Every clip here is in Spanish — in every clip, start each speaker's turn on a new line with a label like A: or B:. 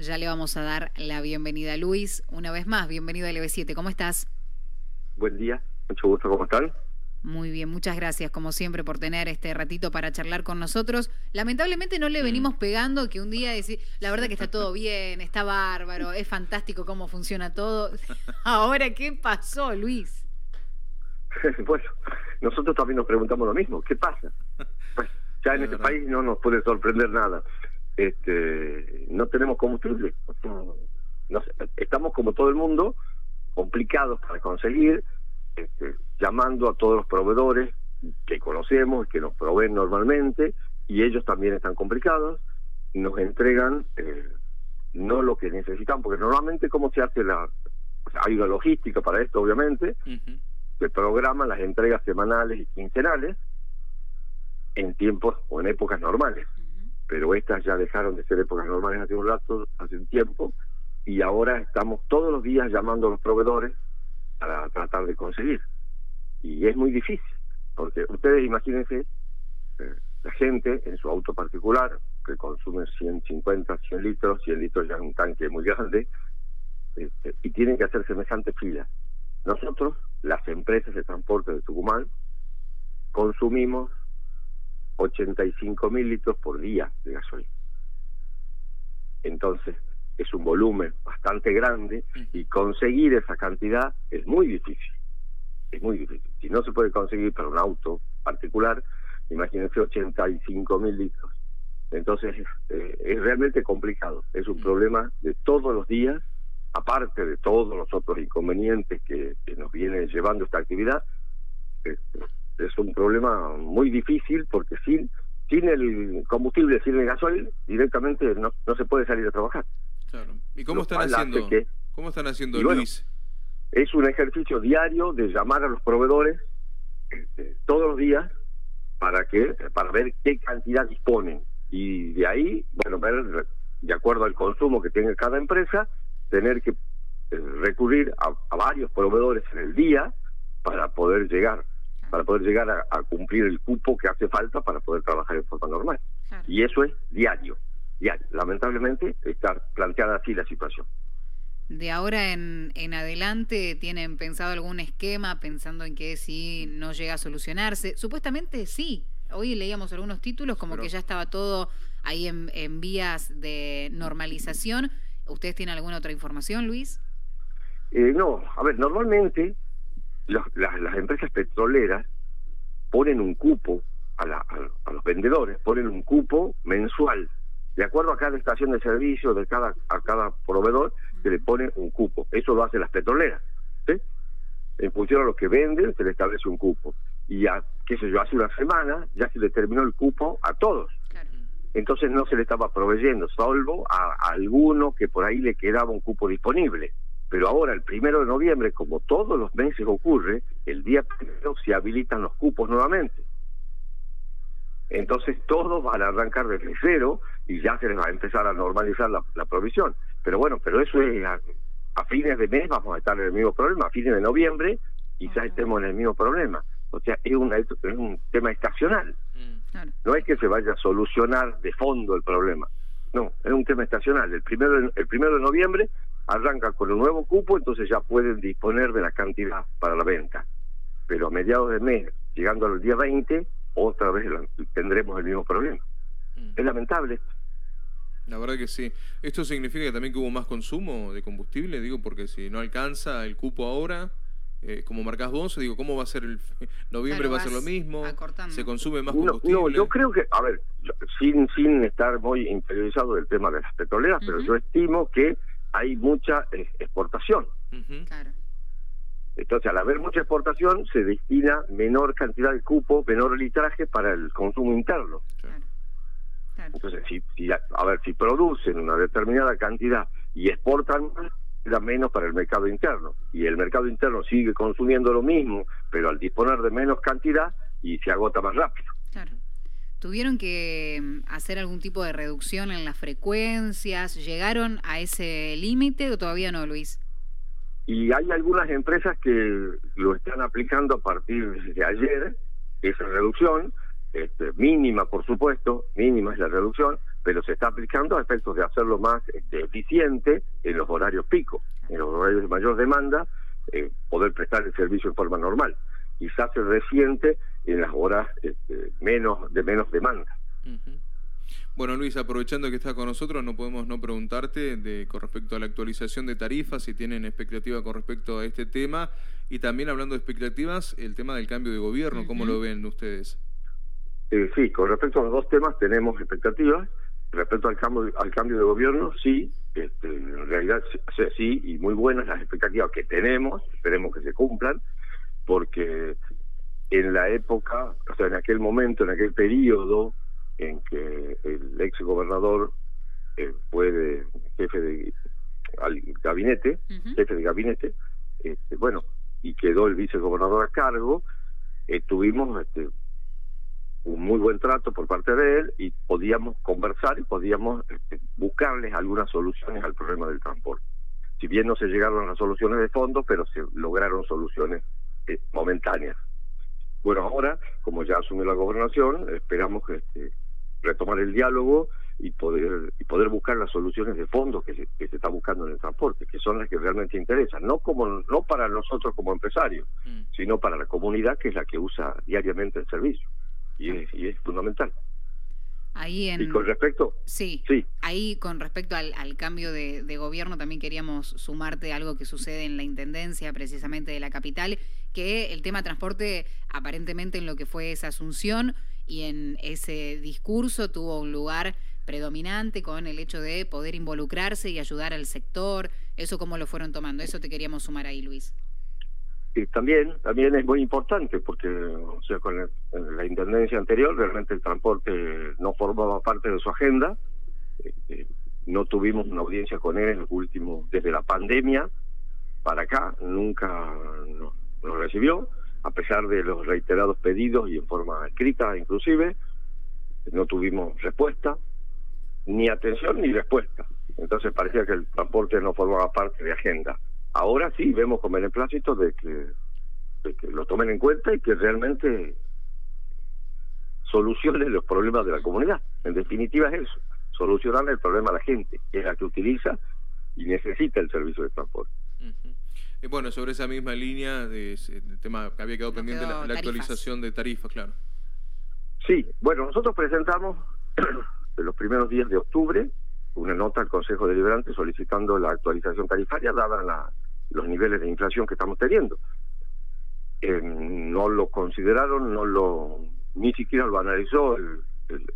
A: Ya le vamos a dar la bienvenida a Luis. Una vez más, bienvenido a LB7. ¿Cómo estás?
B: Buen día, mucho gusto, ¿cómo están?
A: Muy bien, muchas gracias como siempre por tener este ratito para charlar con nosotros. Lamentablemente no le venimos pegando que un día decir, la verdad que está todo bien, está bárbaro, es fantástico cómo funciona todo. Ahora, ¿qué pasó, Luis?
B: bueno, nosotros también nos preguntamos lo mismo, ¿qué pasa? Pues ya en este país no nos puede sorprender nada. Este, no tenemos combustible. estamos como todo el mundo, complicados para conseguir, este, llamando a todos los proveedores que conocemos, que nos proveen normalmente, y ellos también están complicados, nos entregan eh, no lo que necesitan, porque normalmente cómo se hace la... hay una logística para esto, obviamente, se programan las entregas semanales y quincenales en tiempos o en épocas normales. Pero estas ya dejaron de ser épocas normales hace un rato, hace un tiempo, y ahora estamos todos los días llamando a los proveedores para tratar de conseguir. Y es muy difícil, porque ustedes imagínense eh, la gente en su auto particular, que consume 150, 100 litros, 100 litros ya es un tanque muy grande, este, y tienen que hacer semejante fila. Nosotros, las empresas de transporte de Tucumán, consumimos 85 mil litros por día de gasolina. Entonces, es un volumen bastante grande y conseguir esa cantidad es muy difícil. Es muy difícil. Si no se puede conseguir para un auto particular, imagínense 85 mil litros. Entonces eh, es realmente complicado. Es un problema de todos los días, aparte de todos los otros inconvenientes que, nos viene llevando esta actividad. Es un problema muy difícil porque sin sin el combustible, sin el gasoil, directamente no, no se puede salir a trabajar.
C: Claro. ¿Y cómo están haciendo? ¿Cómo están haciendo, Luis?
B: Es un ejercicio diario de llamar a los proveedores este, todos los días para que para ver qué cantidad disponen y de ahí, bueno, ver de acuerdo al consumo que tenga cada empresa, tener que eh, recurrir a, varios proveedores en el día para poder llegar para poder llegar a, cumplir el cupo que hace falta para poder trabajar en forma normal. Y eso es diario ya, lamentablemente está planteada así la situación.
A: De ahora en, en adelante, ¿tienen pensado algún esquema pensando en que si no llega a solucionarse? Supuestamente sí. Hoy leíamos algunos títulos como que ya estaba todo ahí en, en vías de normalización. ¿Ustedes tienen alguna otra información, Luis?
B: Eh, no, a ver, normalmente las, las, empresas petroleras ponen un cupo a, la, a, los vendedores, ponen un cupo mensual de acuerdo a cada estación de servicio, de cada, a cada proveedor, se le pone un cupo. Eso lo hacen las petroleras. ¿sí? En función a lo que venden, se le establece un cupo. Y ya, qué sé yo, hace una semana ya se le terminó el cupo a todos. Entonces no se le estaba proveyendo, salvo a, a alguno que por ahí le quedaba un cupo disponible. Pero ahora, el primero de noviembre, como todos los meses ocurre, el día primero se habilitan los cupos nuevamente. Entonces todos van a arrancar desde cero y ya se les va a empezar a normalizar la, provisión. Pero bueno, pero eso es a, fines de mes vamos a estar en el mismo problema, a fines de noviembre quizás estemos en el mismo problema. O sea, es, una, es un tema estacional. Mm. No es que se vaya a solucionar de fondo el problema. No, es un tema estacional. El primero, el primero de noviembre arranca con un nuevo cupo, entonces ya pueden disponer de la cantidad para la venta. Pero a mediados de mes, llegando al día 20, otra vez tendremos el mismo problema. Mm. Es lamentable.
C: La verdad que sí. ¿Esto significa también que hubo más consumo de combustible? Digo, porque si no alcanza el cupo ahora, eh, como marcas vos, digo, ¿cómo va a ser el noviembre? ¿Va a ser lo mismo? ¿Se consume más combustible?
B: No, yo creo que, a ver, sin, sin estar muy interiorizado del tema de las petroleras, pero yo estimo que hay mucha eh, exportación. Claro. Entonces, al haber mucha exportación, se destina menor cantidad de cupo, menor litraje para el consumo interno. Entonces, si, a, ver, si producen una determinada cantidad y exportan más, queda menos para el mercado interno. Y el mercado interno sigue consumiendo lo mismo, pero al disponer de menos cantidad y se agota más rápido.
A: ¿Tuvieron que mm, hacer algún tipo de reducción en las frecuencias? ¿Llegaron a ese límite o todavía no, Luis?
B: Y hay algunas empresas que lo están aplicando a partir de ayer, esa reducción, este, mínima por supuesto, mínima es la reducción, pero se está aplicando a efectos de hacerlo más este, eficiente en los horarios pico, en los horarios de mayor demanda, eh, poder prestar el servicio en forma normal. Y se hace reciente en las horas este, menos de menos demanda.
C: Bueno, Luis, aprovechando que estás con nosotros, no podemos no preguntarte de, con respecto a la actualización de tarifas, si tienen expectativa con respecto a este tema, y también hablando de expectativas, el tema del cambio de gobierno, ¿cómo lo ven ustedes?
B: Eh, sí, con respecto a los dos temas tenemos expectativas. Respecto al cambio, al cambio de gobierno, sí, este, en realidad sí, y muy buenas las expectativas que tenemos, esperemos que se cumplan, porque en la época, o sea, en aquel momento, en aquel periodo en que el ex gobernador eh, fue jefe de al gabinete, jefe de gabinete, este, bueno, y quedó el vicegobernador a cargo, eh, tuvimos este, un muy buen trato por parte de él y podíamos conversar y podíamos este, buscarles algunas soluciones al problema del transporte. Si bien no se llegaron a las soluciones de fondo, pero se lograron soluciones eh, momentáneas. Bueno, ahora, como ya asumió la gobernación, esperamos que este, retomar el diálogo y poder y poder buscar las soluciones de fondo que se, que se está buscando en el transporte, que son las que realmente interesan, no como no para nosotros como empresarios, mm. sino para la comunidad que es la que usa diariamente el servicio y es, y es fundamental.
A: Ahí en...
B: Y con respecto...
A: Sí, sí. ahí con respecto al, al cambio de, de, gobierno también queríamos sumarte algo que sucede en la Intendencia precisamente de la capital, que el tema transporte aparentemente en lo que fue esa asunción y en ese discurso tuvo un lugar predominante con el hecho de poder involucrarse y ayudar al sector. ¿Eso cómo lo fueron tomando? Eso te queríamos sumar ahí, Luis
B: también también es muy importante porque o sea con la intendencia anterior realmente el transporte no formaba parte de su agenda este, no tuvimos una audiencia con él en el último desde la pandemia para acá nunca nos, recibió a pesar de los reiterados pedidos y en forma escrita inclusive no tuvimos respuesta ni atención ni respuesta entonces parecía que el transporte no formaba parte de agenda Ahora sí vemos con beneplácito de que, de que lo tomen en cuenta y que realmente solucionen los problemas de la comunidad. En definitiva es eso, solucionar el problema a la gente, que es la que utiliza y necesita el servicio de transporte.
C: Bueno, sobre esa misma línea, de, el tema que había quedado pendiente, la, actualización de tarifas, claro.
B: Sí, bueno, nosotros presentamos en los primeros días de octubre una nota al Consejo Deliberante solicitando la actualización tarifaria dada la, los niveles de inflación que estamos teniendo. Eh, no lo consideraron, no lo ni siquiera lo analizó el,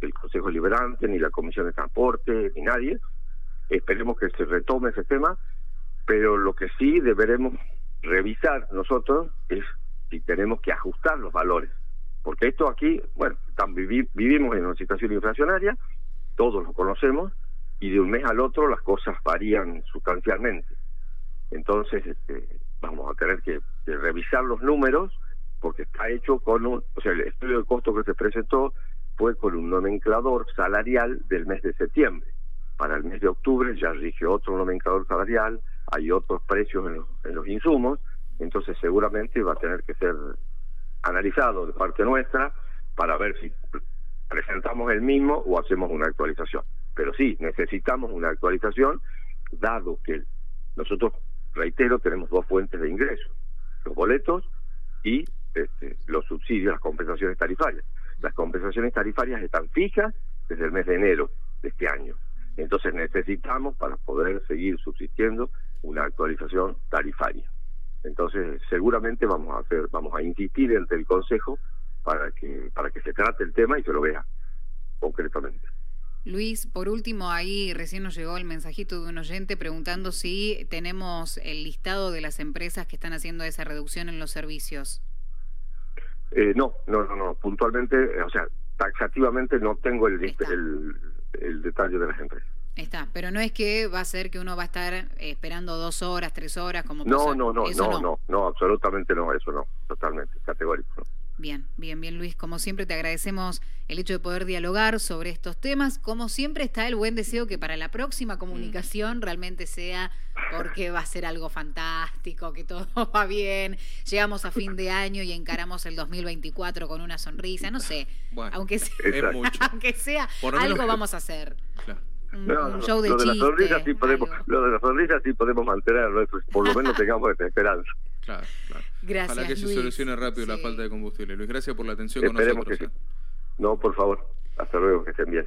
B: el, Consejo Deliberante, ni la Comisión de Transporte, ni nadie. Esperemos que se retome ese tema, pero lo que sí deberemos revisar nosotros es si tenemos que ajustar los valores. Porque esto aquí, bueno, vivimos en una situación inflacionaria, todos lo conocemos, y de un mes al otro las cosas varían sustancialmente. Entonces, este, vamos a tener que, revisar los números porque está hecho con un, o sea, el estudio de costo que se presentó fue con un nomenclador salarial del mes de septiembre. Para el mes de octubre ya rige otro nomenclador salarial, hay otros precios en los, en los insumos, entonces seguramente va a tener que ser analizado de parte nuestra para ver si presentamos el mismo o hacemos una actualización. Pero sí, necesitamos una actualización, dado que nosotros, reitero, tenemos dos fuentes de ingresos, los boletos y este, los subsidios, las compensaciones tarifarias. Las compensaciones tarifarias están fijas desde el mes de enero de este año. Entonces necesitamos, para poder seguir subsistiendo, una actualización tarifaria. Entonces seguramente vamos a hacer, vamos a insistir ante el Consejo para que para que se trate el tema y se lo vea concretamente.
A: Luis, por último, ahí recién nos llegó el mensajito de un oyente preguntando si tenemos el listado de las empresas que están haciendo esa reducción en los servicios.
B: Eh, no, no, no, no. Puntualmente, o sea, taxativamente no tengo el, el, detalle de las empresas.
A: Está, pero no es que va a ser que uno va a estar esperando dos horas, tres horas, como
B: No, no, no, no, no, no, absolutamente no, eso no, totalmente, categórico.
A: Bien, bien, bien Luis. Como siempre te agradecemos el hecho de poder dialogar sobre estos temas. Como siempre está el buen deseo que para la próxima comunicación mm. realmente sea porque va a ser algo fantástico, que todo va bien. Llegamos a fin de año y encaramos el 2024 con una sonrisa, no sé. aunque sea, aunque sea algo vamos a hacer.
B: Un, show de lo de la sonrisa sí podemos, lo de la sonrisa sí podemos mantenerlo, por lo menos tengamos esperanza.
C: Claro, claro. Gracias. Ojalá que se solucione rápido la falta de combustible. Luis, gracias por la atención con nosotros.
B: Que ¿eh? No, por favor. Hasta luego, que estén bien.